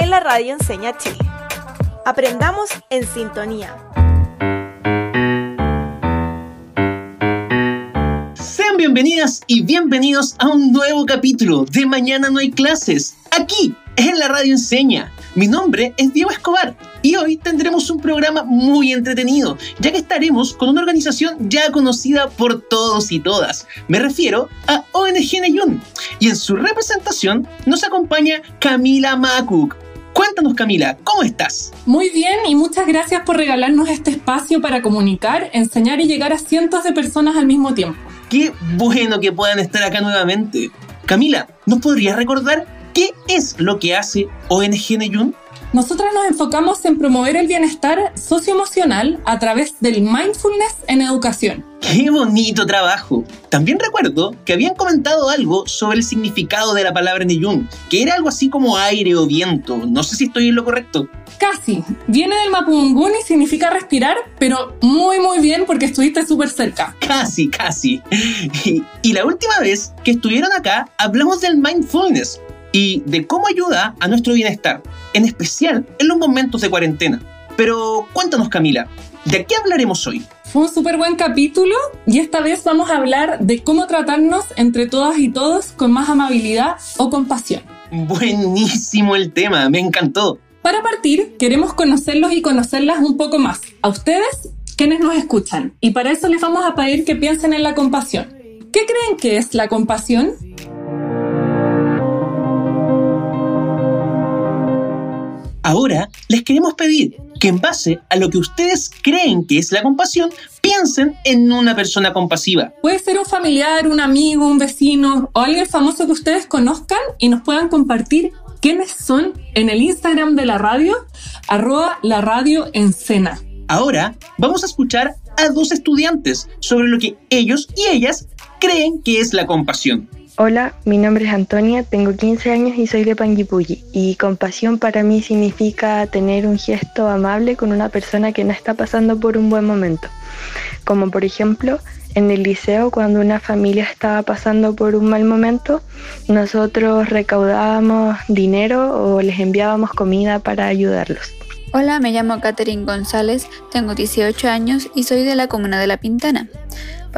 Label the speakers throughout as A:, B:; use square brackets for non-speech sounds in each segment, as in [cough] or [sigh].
A: en la Radio Enseña Chile. Aprendamos en sintonía.
B: Sean bienvenidas y bienvenidos a un nuevo capítulo de Mañana no hay clases, aquí en la Radio Enseña. Mi nombre es Diego Escobar y hoy tendremos un programa muy entretenido, ya que estaremos con una organización ya conocida por todos y todas. Me refiero a ONG Neyun. Y en su representación nos acompaña Camila Makuk. Cuéntanos Camila, ¿cómo estás?
C: Muy bien y muchas gracias por regalarnos este espacio para comunicar, enseñar y llegar a cientos de personas al mismo tiempo.
B: Qué bueno que puedan estar acá nuevamente. Camila, ¿nos podrías recordar qué es lo que hace ONG Neyun?
C: Nosotras nos enfocamos en promover el bienestar socioemocional a través del mindfulness en educación.
B: ¡Qué bonito trabajo! También recuerdo que habían comentado algo sobre el significado de la palabra Neyun, que era algo así como aire o viento. No sé si estoy en lo correcto.
C: Casi. Viene del mapudungún y significa respirar, pero muy muy bien porque estuviste súper cerca.
B: Casi, casi. [laughs] Y, y la última vez que estuvieron acá hablamos del mindfulness, y de cómo ayuda a nuestro bienestar, en especial en los momentos de cuarentena. Pero cuéntanos Camila, ¿de qué hablaremos hoy?
C: Fue un súper buen capítulo y esta vez vamos a hablar de cómo tratarnos entre todas y todos con más amabilidad o compasión.
B: Buenísimo el tema, me encantó.
C: Para partir, queremos conocerlos y conocerlas un poco más. A ustedes, quienes nos escuchan. Y para eso les vamos a pedir que piensen en la compasión. ¿Qué creen que es la compasión?
B: Ahora les queremos pedir que en base a lo que ustedes creen que es la compasión, piensen en una persona compasiva.
C: Puede ser un familiar, un amigo, un vecino o alguien famoso que ustedes conozcan y nos puedan compartir quiénes son en el Instagram de la radio, arroba la radio en cena.
B: Ahora vamos a escuchar a dos estudiantes sobre lo que ellos y ellas creen que es la compasión.
D: Hola, mi nombre es Antonia, tengo 15 años y soy de Panguipulli. Y compasión para mí significa tener un gesto amable con una persona que no está pasando por un buen momento. Como por ejemplo, en el liceo, cuando una familia estaba pasando por un mal momento, nosotros recaudábamos dinero o les enviábamos comida para ayudarlos.
E: Hola, me llamo Catherine González, tengo 18 años y soy de la comuna de La Pintana.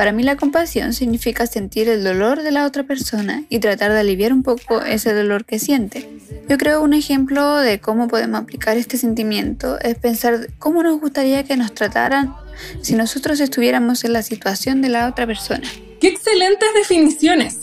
E: Para mí la compasión significa sentir el dolor de la otra persona y tratar de aliviar un poco ese dolor que siente. Yo creo un ejemplo de cómo podemos aplicar este sentimiento es pensar cómo nos gustaría que nos trataran si nosotros estuviéramos en la situación de la otra persona.
C: ¡Qué excelentes definiciones!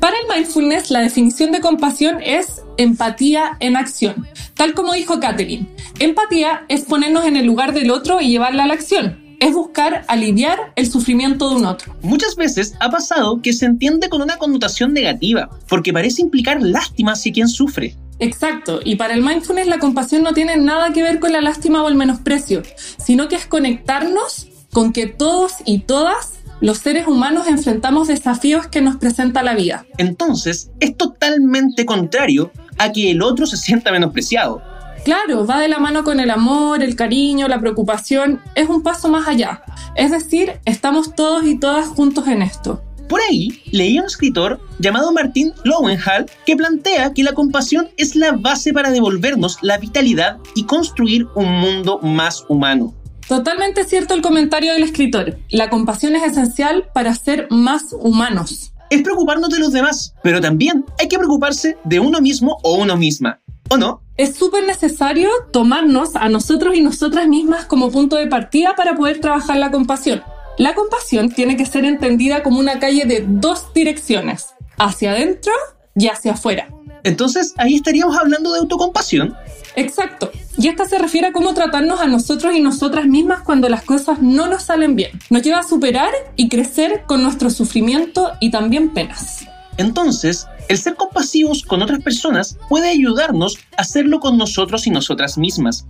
C: Para el mindfulness, la definición de compasión es empatía en acción. Tal como dijo Catherine, empatía es ponernos en el lugar del otro y llevarla a la acción es buscar aliviar el sufrimiento de un otro.
B: Muchas veces ha pasado que se entiende con una connotación negativa, porque parece implicar lástima hacia quien sufre.
C: Exacto, y para el mindfulness la compasión no tiene nada que ver con la lástima o el menosprecio, sino que es conectarnos con que todos y todas los seres humanos enfrentamos desafíos que nos presenta la vida.
B: Entonces, es totalmente contrario a que el otro se sienta menospreciado.
C: Claro, va de la mano con el amor, el cariño, la preocupación, es un paso más allá. Es decir, estamos todos y todas juntos en esto.
B: Por ahí leí a un escritor llamado Martín Lowenhall que plantea que la compasión es la base para devolvernos la vitalidad y construir un mundo más humano.
C: Totalmente cierto el comentario del escritor. La compasión es esencial para ser más humanos.
B: Es preocuparnos de los demás, pero también hay que preocuparse de uno mismo o uno misma. ¿O no?
C: Es súper necesario tomarnos a nosotros y nosotras mismas como punto de partida para poder trabajar la compasión. La compasión tiene que ser entendida como una calle de dos direcciones, hacia adentro y hacia afuera.
B: Entonces, ahí estaríamos hablando de autocompasión.
C: Exacto. Y esta se refiere a cómo tratarnos a nosotros y nosotras mismas cuando las cosas no nos salen bien. Nos lleva a superar y crecer con nuestro sufrimiento y también penas.
B: Entonces, el ser compasivos con otras personas puede ayudarnos a hacerlo con nosotros y nosotras mismas.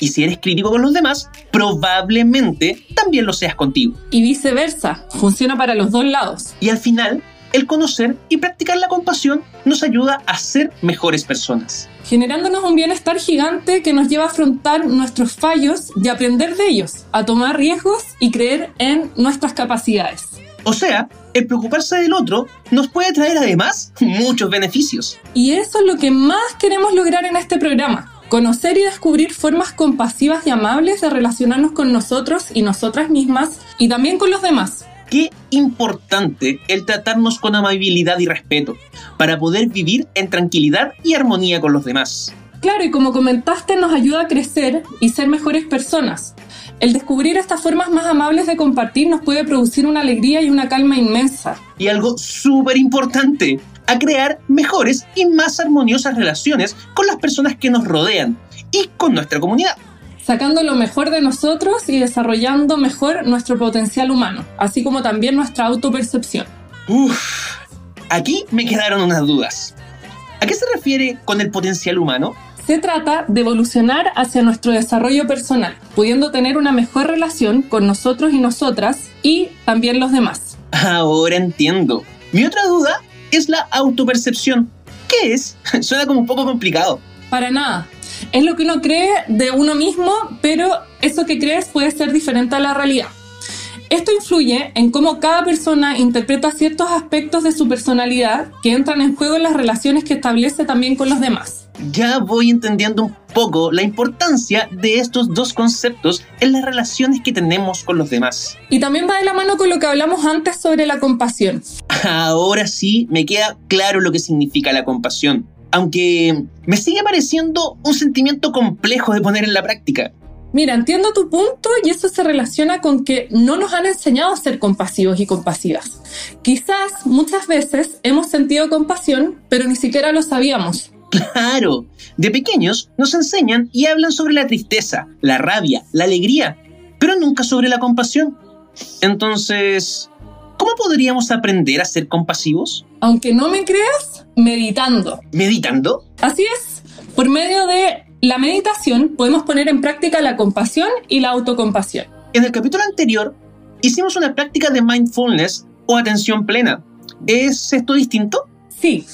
B: Y si eres crítico con los demás, probablemente también lo seas contigo.
C: Y viceversa, funciona para los dos lados.
B: Y al final, el conocer y practicar la compasión nos ayuda a ser mejores personas.
C: Generándonos un bienestar gigante que nos lleva a afrontar nuestros fallos y aprender de ellos, a tomar riesgos y creer en nuestras capacidades.
B: O sea, el preocuparse del otro nos puede traer además muchos beneficios.
C: Y eso es lo que más queremos lograr en este programa. Conocer y descubrir formas compasivas y amables de relacionarnos con nosotros y nosotras mismas y también con los demás.
B: Qué importante el tratarnos con amabilidad y respeto para poder vivir en tranquilidad y armonía con los demás.
C: Claro, y como comentaste, nos ayuda a crecer y ser mejores personas. El descubrir estas formas más amables de compartir nos puede producir una alegría y una calma inmensa.
B: Y algo súper importante, a crear mejores y más armoniosas relaciones con las personas que nos rodean y con nuestra comunidad.
C: Sacando lo mejor de nosotros y desarrollando mejor nuestro potencial humano, así como también nuestra autopercepción.
B: Uf, aquí me quedaron unas dudas. ¿A qué se refiere con el potencial humano?
C: Se trata de evolucionar hacia nuestro desarrollo personal, pudiendo tener una mejor relación con nosotros y nosotras y también los demás.
B: Ahora entiendo. Mi otra duda es la autopercepción. ¿Qué es? [laughs] Suena como un poco complicado.
C: Para nada. Es lo que uno cree de uno mismo, pero eso que crees puede ser diferente a la realidad. Esto influye en cómo cada persona interpreta ciertos aspectos de su personalidad que entran en juego en las relaciones que establece también con los demás
B: ya voy entendiendo un poco la importancia de estos dos conceptos en las relaciones que tenemos con los demás.
C: Y también va de la mano con lo que hablamos antes sobre la compasión.
B: Ahora sí me queda claro lo que significa la compasión, aunque me sigue pareciendo un sentimiento complejo de poner en la práctica.
C: Mira, entiendo tu punto y eso se relaciona con que no nos han enseñado a ser compasivos y compasivas. Quizás muchas veces hemos sentido compasión, pero ni siquiera lo sabíamos.
B: Claro, de pequeños nos enseñan y hablan sobre la tristeza, la rabia, la alegría, pero nunca sobre la compasión. Entonces, ¿cómo podríamos aprender a ser compasivos?
C: Aunque no me creas, meditando.
B: ¿Meditando?
C: Así es. Por medio de la meditación podemos poner en práctica la compasión y la autocompasión.
B: En el capítulo anterior hicimos una práctica de mindfulness o atención plena. ¿Es esto distinto?
C: Sí,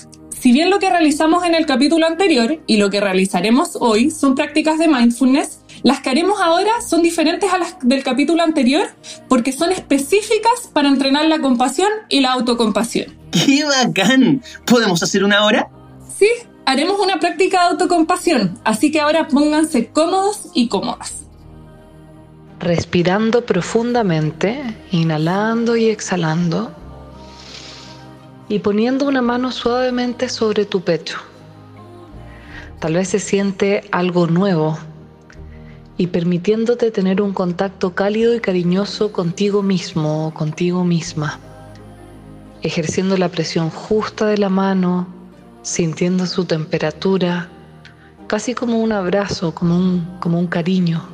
C: si bien lo que realizamos en el capítulo anterior y lo que realizaremos hoy son prácticas de mindfulness, las que haremos ahora son diferentes a las del capítulo anterior porque son específicas para entrenar la compasión y la autocompasión.
B: ¡Qué bacán! ¿Podemos hacer una hora?
C: Sí, haremos una práctica de autocompasión, así que ahora pónganse cómodos y cómodas.
F: Respirando profundamente, inhalando y exhalando y poniendo una mano suavemente sobre tu pecho. Tal vez se siente algo nuevo y permitiéndote tener un contacto cálido y cariñoso contigo mismo o contigo misma, ejerciendo la presión justa de la mano, sintiendo su temperatura, casi como un abrazo, como un, como un cariño.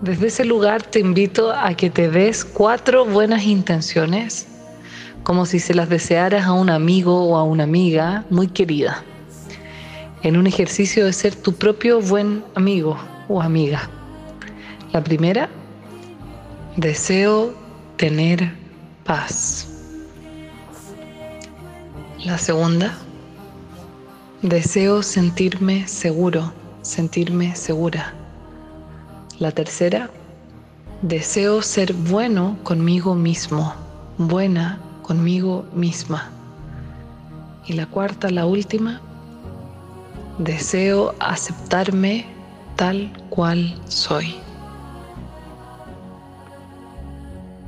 F: Desde ese lugar te invito a que te des cuatro buenas intenciones como si se las desearas a un amigo o a una amiga muy querida, en un ejercicio de ser tu propio buen amigo o amiga. La primera, deseo tener paz. La segunda, deseo sentirme seguro, sentirme segura. La tercera, deseo ser bueno conmigo mismo, buena conmigo misma. Y la cuarta, la última, deseo aceptarme tal cual soy.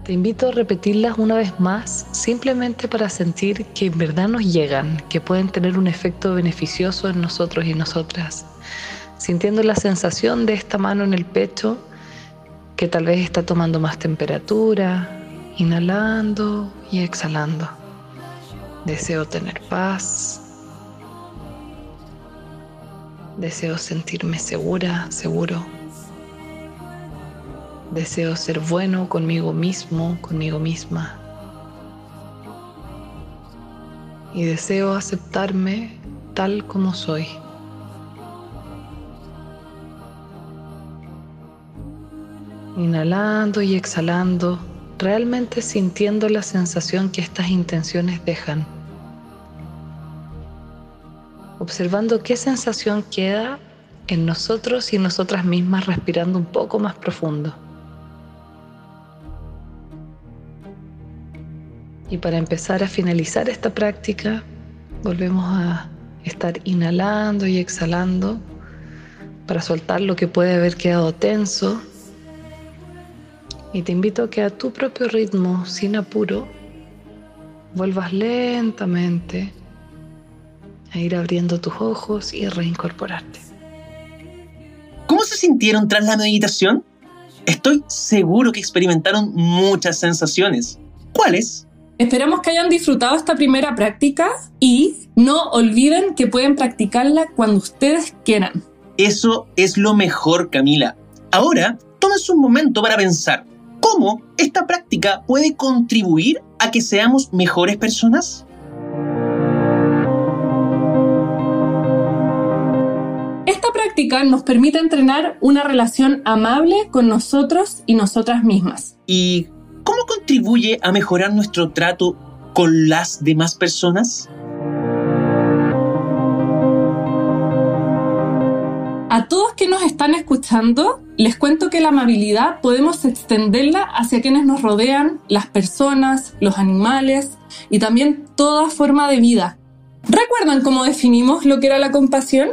F: Te invito a repetirlas una vez más, simplemente para sentir que en verdad nos llegan, que pueden tener un efecto beneficioso en nosotros y nosotras, sintiendo la sensación de esta mano en el pecho que tal vez está tomando más temperatura, inhalando y exhalando. Deseo tener paz. Deseo sentirme segura, seguro. Deseo ser bueno conmigo mismo, conmigo misma. y deseo aceptarme tal como soy. Inhalando y exhalando, realmente sintiendo la sensación que estas intenciones dejan. Observando qué sensación queda en nosotros y nosotras mismas respirando un poco más profundo. Y para empezar a finalizar esta práctica, volvemos a estar inhalando y exhalando para soltar lo que puede haber quedado tenso. Y te invito a que a tu propio ritmo, sin apuro, vuelvas lentamente a ir abriendo tus ojos y reincorporarte.
B: ¿Cómo se sintieron tras la meditación? Estoy seguro que experimentaron muchas sensaciones. ¿Cuáles?
C: Esperamos que hayan disfrutado esta primera práctica y no olviden que pueden practicarla cuando ustedes quieran.
B: Eso es lo mejor, Camila. Ahora, tómense un momento para pensar cómo esta práctica puede contribuir a que seamos mejores personas.
C: Esta práctica nos permite entrenar una relación amable con nosotros y nosotras mismas.
B: ¿Y cómo contribuye a mejorar nuestro trato con las demás personas?
C: A todos que nos están escuchando, les cuento que la amabilidad podemos extenderla hacia quienes nos rodean, las personas, los animales y también toda forma de vida. ¿Recuerdan cómo definimos lo que era la compasión?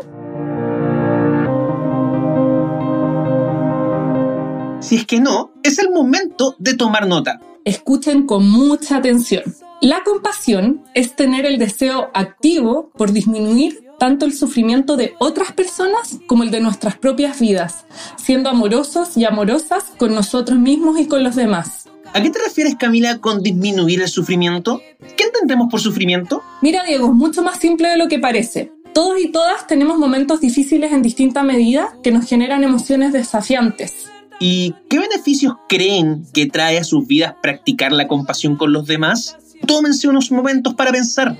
B: Si es que no, es el momento de tomar nota.
C: Escuchen con mucha atención. La compasión es tener el deseo activo por disminuir tanto el sufrimiento de otras personas como el de nuestras propias vidas, siendo amorosos y amorosas con nosotros mismos y con los demás.
B: ¿A qué te refieres, Camila, con disminuir el sufrimiento? ¿Qué entendemos por sufrimiento?
C: Mira, Diego, es mucho más simple de lo que parece. Todos y todas tenemos momentos difíciles en distinta medida que nos generan emociones desafiantes.
B: ¿Y qué beneficios creen que trae a sus vidas practicar la compasión con los demás? Tómense unos momentos para pensar.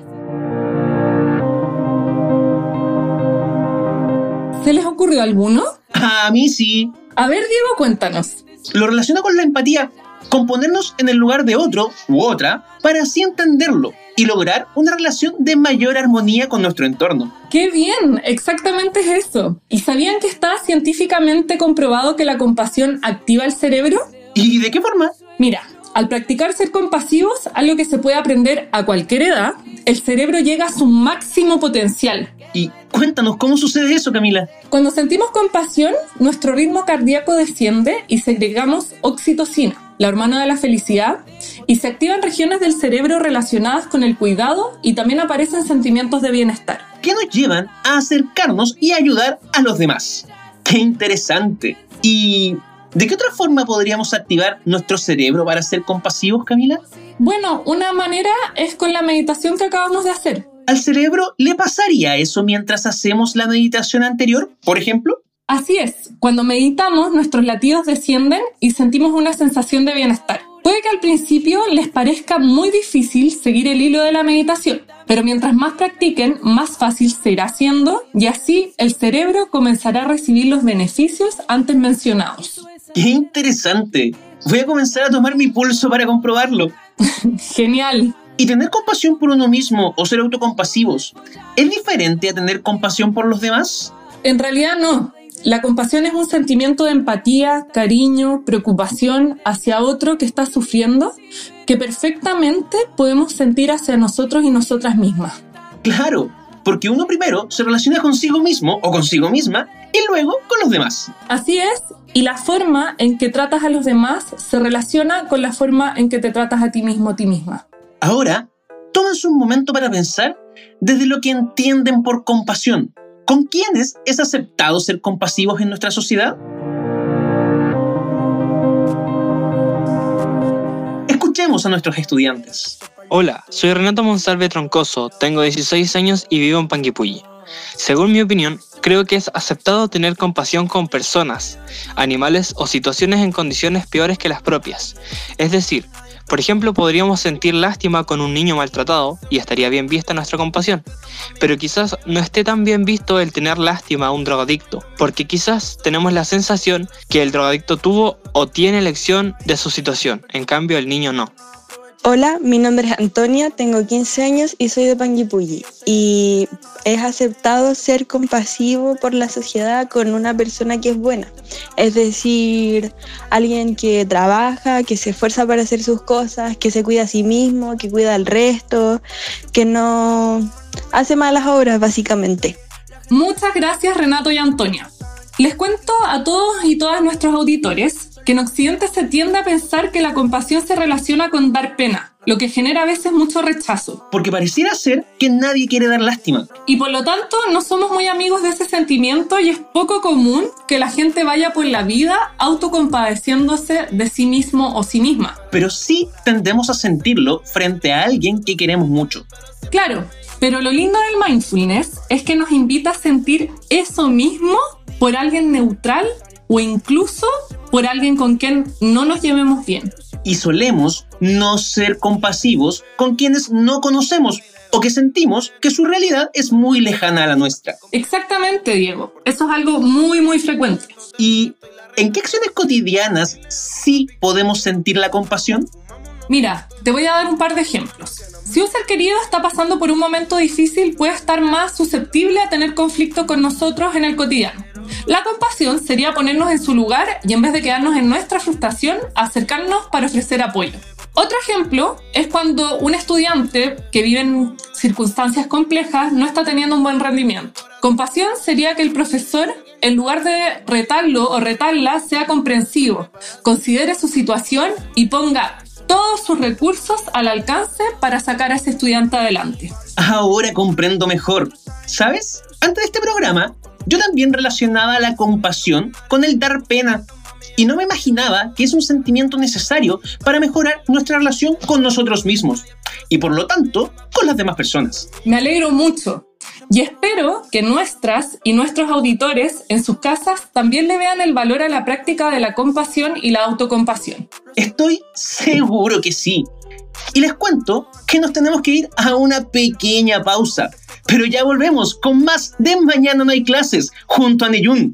C: ¿Se les ocurrió alguno?
B: A mí sí.
C: A ver, Diego, cuéntanos.
B: Lo relaciona con la empatía, con ponernos en el lugar de otro u otra para así entenderlo y lograr una relación de mayor armonía con nuestro entorno.
C: ¡Qué bien! Exactamente es eso. ¿Y sabían que está científicamente comprobado que la compasión activa el cerebro?
B: ¿Y de qué forma?
C: Mira, al practicar ser compasivos, algo que se puede aprender a cualquier edad, el cerebro llega a su máximo potencial.
B: Y cuéntanos, ¿cómo sucede eso, Camila?
C: Cuando sentimos compasión, nuestro ritmo cardíaco desciende y segregamos oxitocina, la hormona de la felicidad, y se activan regiones del cerebro relacionadas con el cuidado y también aparecen sentimientos de bienestar.
B: Que nos llevan a acercarnos y ayudar a los demás. ¡Qué interesante! ¿Y de qué otra forma podríamos activar nuestro cerebro para ser compasivos, Camila?
C: Bueno, una manera es con la meditación que acabamos de hacer.
B: ¿Al cerebro le pasaría eso mientras hacemos la meditación anterior, por ejemplo?
C: Así es, cuando meditamos nuestros latidos descienden y sentimos una sensación de bienestar. Puede que al principio les parezca muy difícil seguir el hilo de la meditación, pero mientras más practiquen, más fácil se irá haciendo y así el cerebro comenzará a recibir los beneficios antes mencionados.
B: ¡Qué interesante! Voy a comenzar a tomar mi pulso para comprobarlo. [laughs]
C: Genial.
B: Y tener compasión por uno mismo o ser autocompasivos, ¿es diferente a tener compasión por los demás?
C: En realidad no. La compasión es un sentimiento de empatía, cariño, preocupación hacia otro que está sufriendo, que perfectamente podemos sentir hacia nosotros y nosotras mismas.
B: Claro, porque uno primero se relaciona consigo mismo o consigo misma y luego con los demás.
C: Así es, y la forma en que tratas a los demás se relaciona con la forma en que te tratas a ti mismo o a ti misma.
B: Ahora, tómense un momento para pensar desde lo que entienden por compasión. ¿Con quiénes es aceptado ser compasivos en nuestra sociedad? Escuchemos a nuestros estudiantes.
G: Hola, soy Renato Monsalve Troncoso, tengo 16 años y vivo en Panguipulli. Según mi opinión, creo que es aceptado tener compasión con personas, animales o situaciones en condiciones peores que las propias. Es decir, Por ejemplo, podríamos sentir lástima con un niño maltratado y estaría bien vista nuestra compasión, pero quizás no esté tan bien visto el tener lástima a un drogadicto, porque quizás tenemos la sensación que el drogadicto tuvo o tiene lección de su situación, en cambio el niño no.
D: Hola, mi nombre es Antonia, tengo 15 años y soy de Panguipulli. Y es aceptado ser compasivo por la sociedad con una persona que es buena. Es decir, alguien que trabaja, que se esfuerza para hacer sus cosas, que se cuida a sí mismo, que cuida al resto, que no hace malas obras básicamente.
C: Muchas gracias Renato y Antonia. Les cuento a todos y todas nuestros auditores que en Occidente se tiende a pensar que la compasión se relaciona con dar pena, lo que genera a veces mucho rechazo.
B: Porque pareciera ser que nadie quiere dar lástima.
C: Y por lo tanto no somos muy amigos de ese sentimiento y es poco común que la gente vaya por la vida autocompadeciéndose de sí mismo o sí misma.
B: Pero sí tendemos a sentirlo frente a alguien que queremos mucho.
C: Claro, pero lo lindo del mindfulness es que nos invita a sentir eso mismo por alguien neutral o incluso por alguien con quien no nos llevemos bien.
B: Y solemos no ser compasivos con quienes no conocemos o que sentimos que su realidad es muy lejana a la nuestra.
C: Exactamente, Diego. Eso es algo muy, muy frecuente.
B: ¿Y en qué acciones cotidianas sí podemos sentir la compasión?
C: Mira, te voy a dar un par de ejemplos. Si un ser querido está pasando por un momento difícil, puede estar más susceptible a tener conflicto con nosotros en el cotidiano. La compasión sería ponernos en su lugar y en vez de quedarnos en nuestra frustración, acercarnos para ofrecer apoyo. Otro ejemplo es cuando un estudiante que vive en circunstancias complejas no está teniendo un buen rendimiento. Compasión sería que el profesor, en lugar de retarlo o retarla, sea comprensivo, considere su situación y ponga todos sus recursos al alcance para sacar a ese estudiante adelante.
B: Ahora comprendo mejor. ¿Sabes? Antes de este programa, yo también relacionaba la compasión con el dar pena y no me imaginaba que es un sentimiento necesario para mejorar nuestra relación con nosotros mismos y por lo tanto con las demás personas.
C: Me alegro mucho y espero que nuestras y nuestros auditores en sus casas también le vean el valor a la práctica de la compasión y la autocompasión.
B: Estoy seguro que sí. Y les cuento que nos tenemos que ir a una pequeña pausa pero ya volvemos con más de Mañana no hay clases junto a Neyun.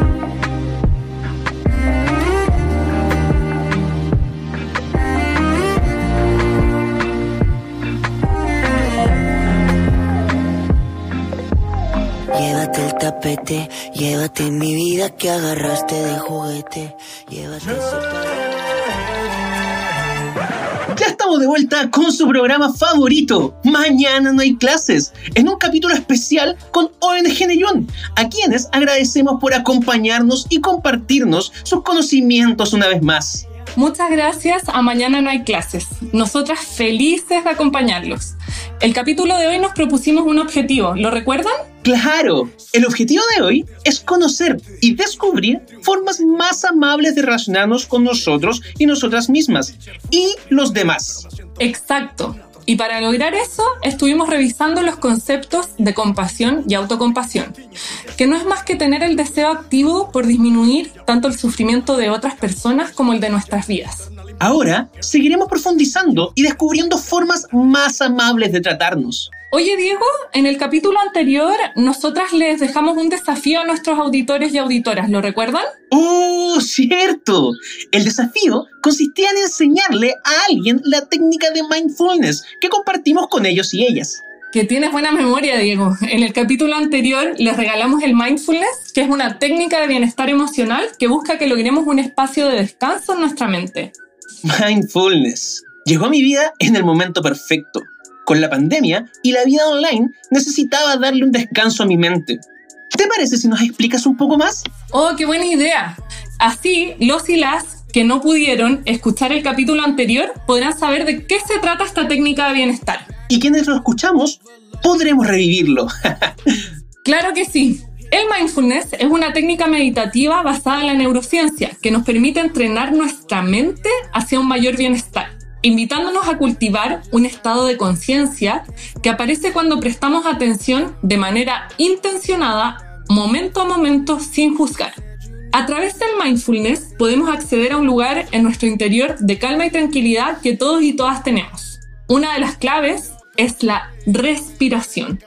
H: Tapete, llévate mi vida que agarraste de juguete. Llévate
B: Ya estamos de vuelta con su programa favorito, Mañana no hay clases, en un capítulo especial con ONG Neyón, a quienes agradecemos por acompañarnos y compartirnos sus conocimientos una vez más.
C: Muchas gracias a Mañana no hay clases. Nosotras felices de acompañarlos. El capítulo de hoy nos propusimos un objetivo, ¿lo recuerdan?
B: Claro, el objetivo de hoy es conocer y descubrir formas más amables de relacionarnos con nosotros y nosotras mismas y los demás.
C: Exacto. Y para lograr eso, estuvimos revisando los conceptos de compasión y autocompasión, que no es más que tener el deseo activo por disminuir tanto el sufrimiento de otras personas como el de nuestras vidas.
B: Ahora seguiremos profundizando y descubriendo formas más amables de tratarnos.
C: Oye Diego, en el capítulo anterior nosotras les dejamos un desafío a nuestros auditores y auditoras, ¿lo recuerdan?
B: ¡Oh, cierto! El desafío consistía en enseñarle a alguien la técnica de mindfulness que compartimos con ellos y ellas.
C: Que tienes buena memoria, Diego. En el capítulo anterior les regalamos el mindfulness, que es una técnica de bienestar emocional que busca que logremos un espacio de descanso en nuestra mente.
B: Mindfulness. Llegó a mi vida en el momento perfecto. Con la pandemia y la vida online necesitaba darle un descanso a mi mente. ¿Te parece si nos explicas un poco más?
C: Oh, qué buena idea. Así, los y las que no pudieron escuchar el capítulo anterior podrán saber de qué se trata esta técnica de bienestar.
B: Y quienes lo escuchamos podremos revivirlo. [laughs]
C: claro que sí. El mindfulness es una técnica meditativa basada en la neurociencia que nos permite entrenar nuestra mente hacia un mayor bienestar, invitándonos a cultivar un estado de conciencia que aparece cuando prestamos atención de manera intencionada, momento a momento, sin juzgar. A través del mindfulness podemos acceder a un lugar en nuestro interior de calma y tranquilidad que todos y todas tenemos. Una de las claves es la respiración.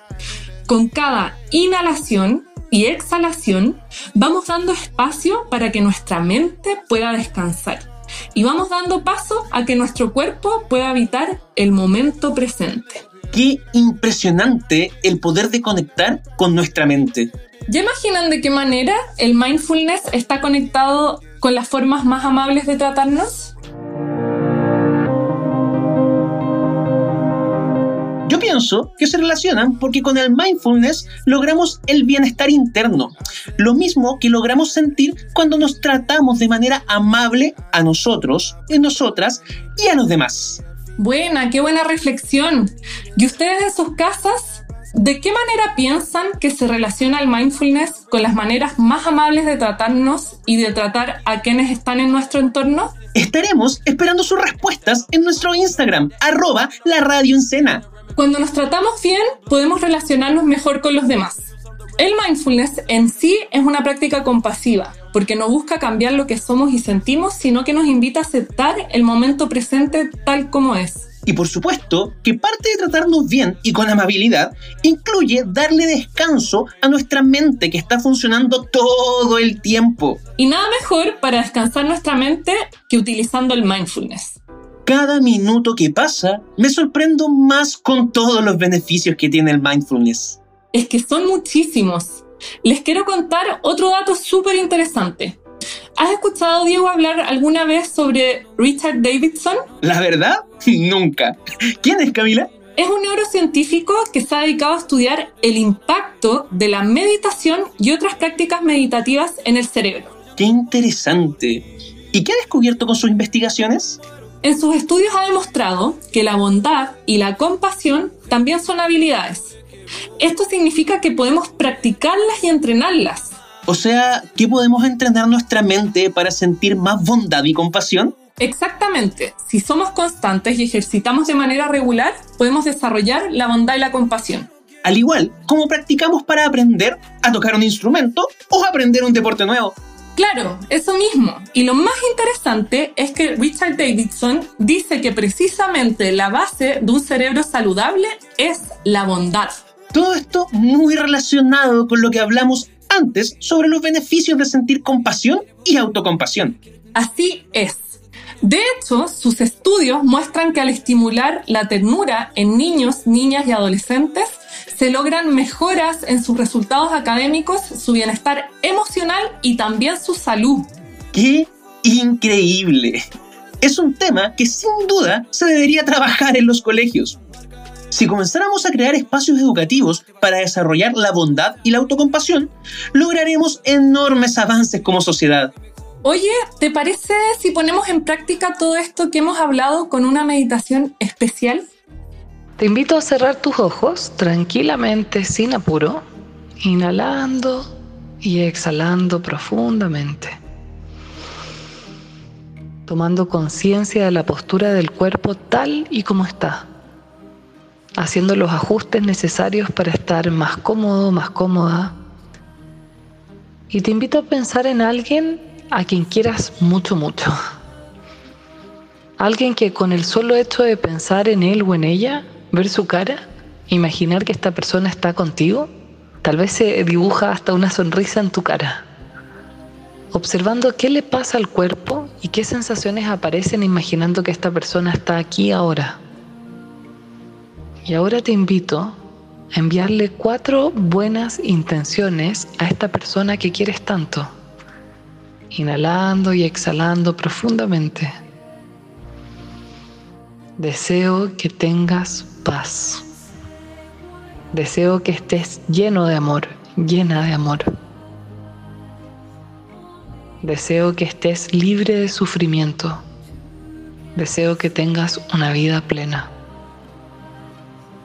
C: Con cada inhalación y exhalación, vamos dando espacio para que nuestra mente pueda descansar. Y vamos dando paso a que nuestro cuerpo pueda habitar el momento presente.
B: Qué impresionante el poder de conectar con nuestra mente.
C: ¿Ya imaginan de qué manera el mindfulness está conectado con las formas más amables de tratarnos?
B: Pienso que se relacionan porque con el mindfulness logramos el bienestar interno, lo mismo que logramos sentir cuando nos tratamos de manera amable a nosotros, en nosotras y a los demás.
C: Buena, qué buena reflexión. ¿Y ustedes en sus casas, de qué manera piensan que se relaciona el mindfulness con las maneras más amables de tratarnos y de tratar a quienes están en nuestro entorno?
B: Estaremos esperando sus respuestas en nuestro Instagram, arroba la radio
C: cuando nos tratamos bien, podemos relacionarnos mejor con los demás. El mindfulness en sí es una práctica compasiva, porque no busca cambiar lo que somos y sentimos, sino que nos invita a aceptar el momento presente tal como es.
B: Y por supuesto que parte de tratarnos bien y con amabilidad incluye darle descanso a nuestra mente que está funcionando todo el tiempo.
C: Y nada mejor para descansar nuestra mente que utilizando el mindfulness
B: cada minuto que pasa me sorprendo más con todos los beneficios que tiene el mindfulness.
C: Es que son muchísimos. Les quiero contar otro dato súper interesante. ¿Has escuchado, Diego, hablar alguna vez sobre Richard Davidson?
B: La verdad, [laughs] nunca. ¿Quién es Camila?
C: Es un neurocientífico que se ha dedicado a estudiar el impacto de la meditación y otras prácticas meditativas en el cerebro.
B: ¡Qué interesante! ¿Y qué ha descubierto con sus investigaciones?
C: En sus estudios ha demostrado que la bondad y la compasión también son habilidades. Esto significa que podemos practicarlas y entrenarlas.
B: O sea, ¿qué podemos entrenar nuestra mente para sentir más bondad y compasión?
C: Exactamente. Si somos constantes y ejercitamos de manera regular, podemos desarrollar la bondad y la compasión.
B: Al igual como practicamos para aprender a tocar un instrumento o aprender un deporte nuevo.
C: Claro, eso mismo. Y lo más interesante es que Richard Davidson dice que precisamente la base de un cerebro saludable es la bondad.
B: Todo esto muy relacionado con lo que hablamos antes sobre los beneficios de sentir compasión y autocompasión.
C: Así es. De hecho, sus estudios muestran que al estimular la ternura en niños, niñas y adolescentes, se logran mejoras en sus resultados académicos, su bienestar emocional y también su salud.
B: ¡Qué increíble! Es un tema que sin duda se debería trabajar en los colegios. Si comenzáramos a crear espacios educativos para desarrollar la bondad y la autocompasión, lograremos enormes avances como sociedad.
C: Oye, ¿te parece si ponemos en práctica todo esto que hemos hablado con una meditación especial?
F: Te invito a cerrar tus ojos tranquilamente, sin apuro, inhalando y exhalando profundamente, tomando conciencia de la postura del cuerpo tal y como está, haciendo los ajustes necesarios para estar más cómodo, más cómoda. Y te invito a pensar en alguien a quien quieras mucho, mucho. Alguien que con el solo hecho de pensar en él o en ella, ver su cara, imaginar que esta persona está contigo, tal vez se dibuja hasta una sonrisa en tu cara. Observando qué le pasa al cuerpo y qué sensaciones aparecen imaginando que esta persona está aquí ahora. Y ahora te invito a enviarle cuatro buenas intenciones a esta persona que quieres tanto. Inhalando y exhalando profundamente. Deseo que tengas paz. Deseo que estés lleno de amor, llena de amor. Deseo que estés libre de sufrimiento. Deseo que tengas una vida plena.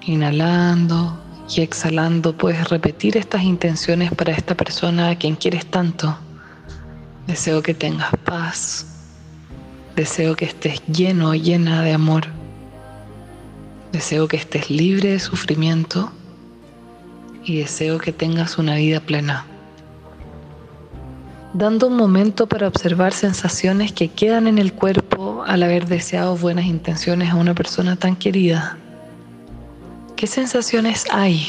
F: Inhalando y exhalando puedes repetir estas intenciones para esta persona a quien quieres tanto. Deseo que tengas paz. Deseo que estés lleno, llena de amor. Deseo que estés libre de sufrimiento y deseo que tengas una vida plena. Dando un momento para observar sensaciones que quedan en el cuerpo al haber deseado buenas intenciones a una persona tan querida. ¿Qué sensaciones hay?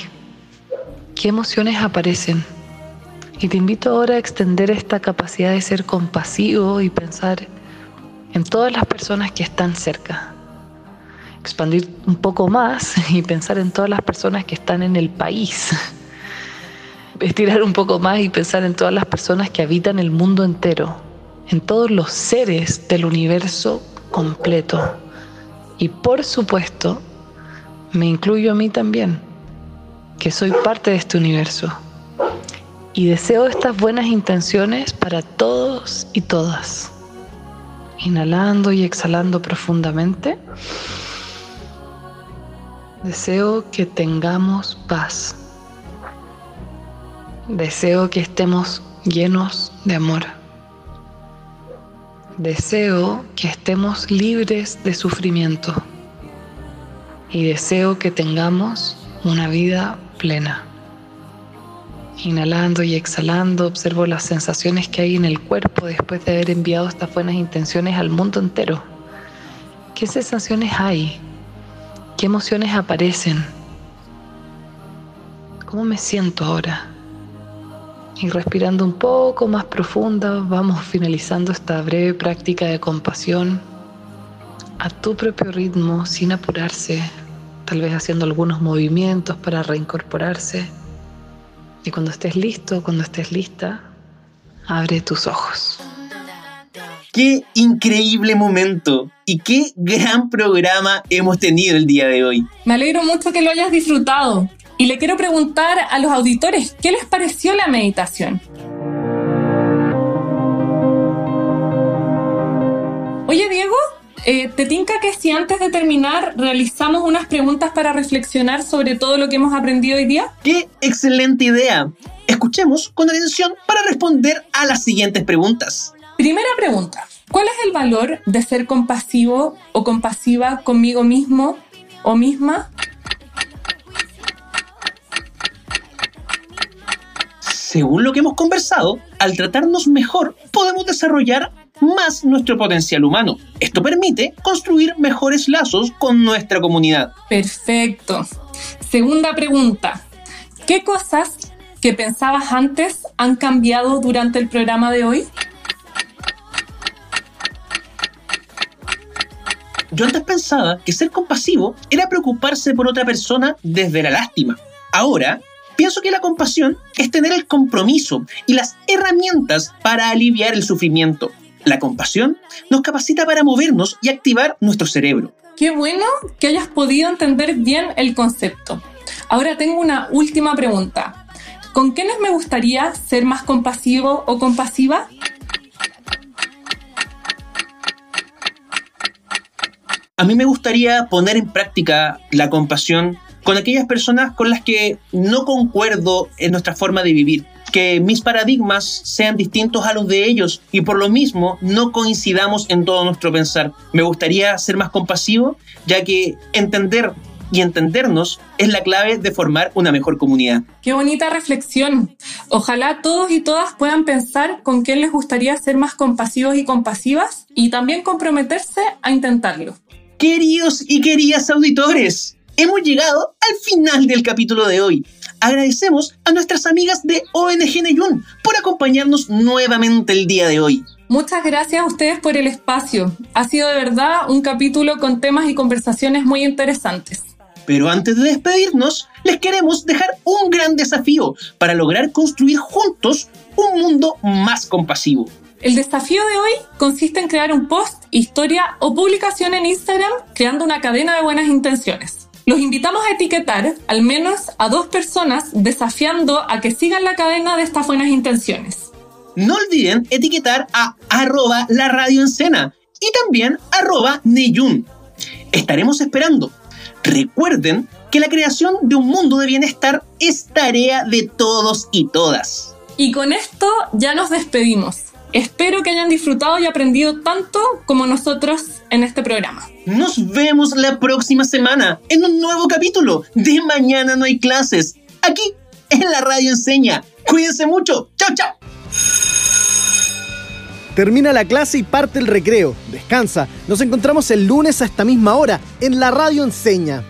F: ¿Qué emociones aparecen? Y te invito ahora a extender esta capacidad de ser compasivo y pensar en todas las personas que están cerca expandir un poco más [laughs] y pensar en todas las personas que están en el país. [laughs] Estirar un poco más y pensar en todas las personas que habitan el mundo entero, en todos los seres del universo completo. Y por supuesto, me incluyo a mí también, que soy parte de este universo. Y deseo estas buenas intenciones para todos y todas. Inhalando y exhalando profundamente. Deseo que tengamos paz. Deseo que estemos llenos de amor. Deseo que estemos libres de sufrimiento. Y deseo que tengamos una vida plena. Inhalando y exhalando, observo las sensaciones que hay en el cuerpo después de haber enviado estas buenas intenciones al mundo entero. ¿Qué sensaciones hay? ¿Qué emociones aparecen? ¿Cómo me siento ahora? Y respirando un poco más profunda, vamos finalizando esta breve práctica de compasión a tu propio ritmo, sin apurarse, tal vez haciendo algunos movimientos para reincorporarse. Y cuando estés listo, cuando estés lista, abre tus ojos.
B: Qué increíble momento y qué gran programa hemos tenido el día de hoy.
C: Me alegro mucho que lo hayas disfrutado. Y le quiero preguntar a los auditores, ¿qué les pareció la meditación? Eh, ¿te tinca que si antes de terminar realizamos unas preguntas para reflexionar sobre todo lo que hemos aprendido hoy día?
B: ¡Qué excelente idea! Escuchemos con atención para responder a las siguientes preguntas.
C: Primera pregunta. ¿Cuál es el valor de ser compasivo o compasiva conmigo mismo o misma?
B: Según lo que hemos conversado, al tratarnos mejor podemos desarrollar más nuestro potencial humano. Esto permite construir mejores lazos con nuestra comunidad.
C: Perfecto. Segunda pregunta. ¿Qué cosas que pensabas antes han cambiado durante el programa de hoy?
B: Yo antes pensaba que ser compasivo era preocuparse por otra persona desde la lástima. Ahora, pienso que la compasión es tener el compromiso y las herramientas para aliviar el sufrimiento. La compasión nos capacita para movernos y activar nuestro cerebro.
C: Qué bueno que hayas podido entender bien el concepto. Ahora tengo una última pregunta. ¿Con quiénes me gustaría ser más compasivo o compasiva?
B: A mí me gustaría poner en práctica la compasión con aquellas personas con las que no concuerdo en nuestra forma de vivir, que mis paradigmas sean distintos a los de ellos y por lo mismo no coincidamos en todo nuestro pensar. Me gustaría ser más compasivo, ya que entender y entendernos es la clave de formar una mejor comunidad.
C: Qué bonita reflexión. Ojalá todos y todas puedan pensar con quién les gustaría ser más compasivos y compasivas y también comprometerse a intentarlo.
B: Queridos y queridas auditores, hemos llegado al final del capítulo de hoy. Agradecemos a nuestras amigas de ONG Neyun por acompañarnos nuevamente el día de hoy.
C: Muchas gracias a ustedes por el espacio. Ha sido de verdad un capítulo con temas y conversaciones muy interesantes.
B: Pero antes de despedirnos, les queremos dejar un gran desafío para lograr construir juntos un mundo más compasivo.
C: El desafío de hoy consiste en crear un post, historia o publicación en Instagram creando una cadena de buenas intenciones. Los invitamos a etiquetar al menos a dos personas desafiando a que sigan la cadena de estas buenas intenciones.
B: No olviden etiquetar a arroba la radio y también arroba Neyun. Estaremos esperando. Recuerden que la creación de un mundo de bienestar es tarea de todos y todas.
C: Y con esto ya nos despedimos. Espero que hayan disfrutado y aprendido tanto como nosotros en este programa.
B: Nos vemos la próxima semana en un nuevo capítulo de Mañana no hay clases, aquí en la radio enseña. Cuídense mucho. Chao, chao.
I: Termina la clase y parte el recreo. Descansa. Nos encontramos el lunes a esta misma hora en la radio enseña.